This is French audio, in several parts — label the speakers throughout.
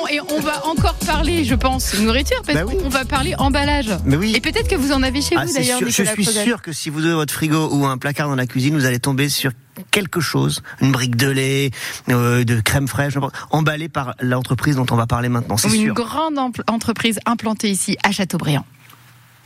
Speaker 1: Bon, et on va encore parler, je pense, nourriture, parce
Speaker 2: Bah oui.
Speaker 1: qu'on va parler emballage.
Speaker 2: Mais oui.
Speaker 1: Et peut-être que vous en avez chez
Speaker 2: Ah,
Speaker 1: vous d'ailleurs.
Speaker 2: Je suis sûr que si vous ouvrez votre frigo ou un placard dans la cuisine, vous allez tomber sur quelque chose, une brique de lait, euh, de crème fraîche, emballée par l'entreprise dont on va parler maintenant. C'est
Speaker 1: Une
Speaker 2: sûr.
Speaker 1: grande entreprise implantée ici à Châteaubriand.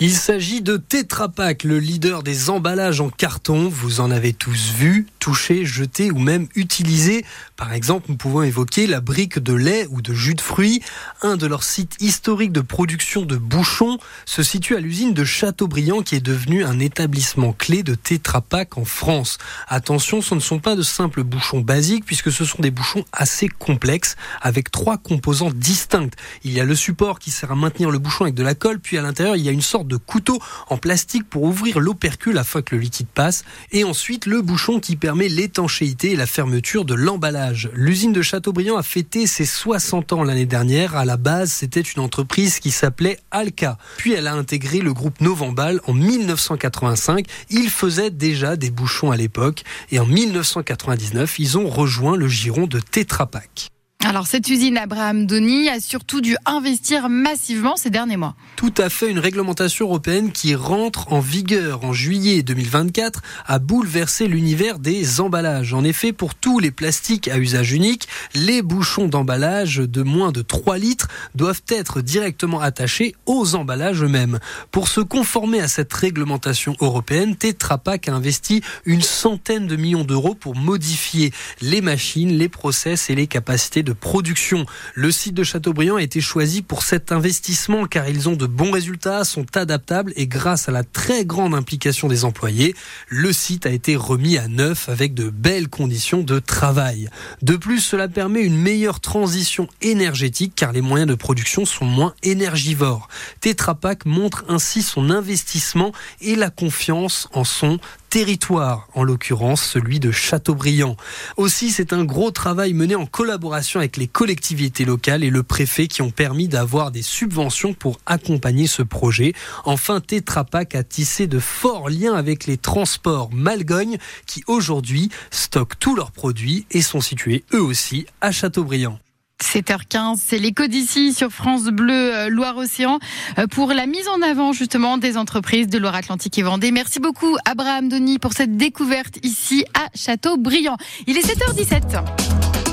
Speaker 3: Il s'agit de Tetra Pak, le leader des emballages en carton. Vous en avez tous vu, touché, jeté ou même utilisé. Par exemple, nous pouvons évoquer la brique de lait ou de jus de fruits. Un de leurs sites historiques de production de bouchons se situe à l'usine de Châteaubriand qui est devenue un établissement clé de Tetra Pak en France. Attention, ce ne sont pas de simples bouchons basiques puisque ce sont des bouchons assez complexes avec trois composantes distinctes. Il y a le support qui sert à maintenir le bouchon avec de la colle, puis à l'intérieur il y a une sorte de couteau en plastique pour ouvrir l'opercule afin que le liquide passe, et ensuite le bouchon qui permet l'étanchéité et la fermeture de l'emballage. L'usine de Châteaubriand a fêté ses 60 ans l'année dernière. À la base, c'était une entreprise qui s'appelait Alca. Puis elle a intégré le groupe Novambal en 1985. Il faisait déjà des bouchons à l'époque, et en 1999, ils ont rejoint le giron de Tetra Pak.
Speaker 1: Alors cette usine Abraham Doni a surtout dû investir massivement ces derniers mois.
Speaker 3: Tout à fait une réglementation européenne qui rentre en vigueur en juillet 2024 a bouleversé l'univers des emballages. En effet, pour tous les plastiques à usage unique, les bouchons d'emballage de moins de 3 litres doivent être directement attachés aux emballages eux-mêmes. Pour se conformer à cette réglementation européenne, Tetra Pak a investi une centaine de millions d'euros pour modifier les machines, les process et les capacités de production. Le site de Châteaubriand a été choisi pour cet investissement car ils ont de bons résultats, sont adaptables et grâce à la très grande implication des employés, le site a été remis à neuf avec de belles conditions de travail. De plus, cela permet une meilleure transition énergétique car les moyens de production sont moins énergivores. Tetra Pak montre ainsi son investissement et la confiance en son territoire, en l'occurrence celui de Châteaubriand. Aussi, c'est un gros travail mené en collaboration avec les collectivités locales et le préfet qui ont permis d'avoir des subventions pour accompagner ce projet. Enfin, Tetra Pak a tissé de forts liens avec les transports Malgogne qui aujourd'hui stockent tous leurs produits et sont situés eux aussi à Châteaubriand.
Speaker 1: 7h15, c'est l'écho d'ici sur France Bleu euh, Loire-Océan euh, pour la mise en avant justement des entreprises de Loire-Atlantique et Vendée. Merci beaucoup Abraham Denis pour cette découverte ici à Châteaubriand. Il est 7h17.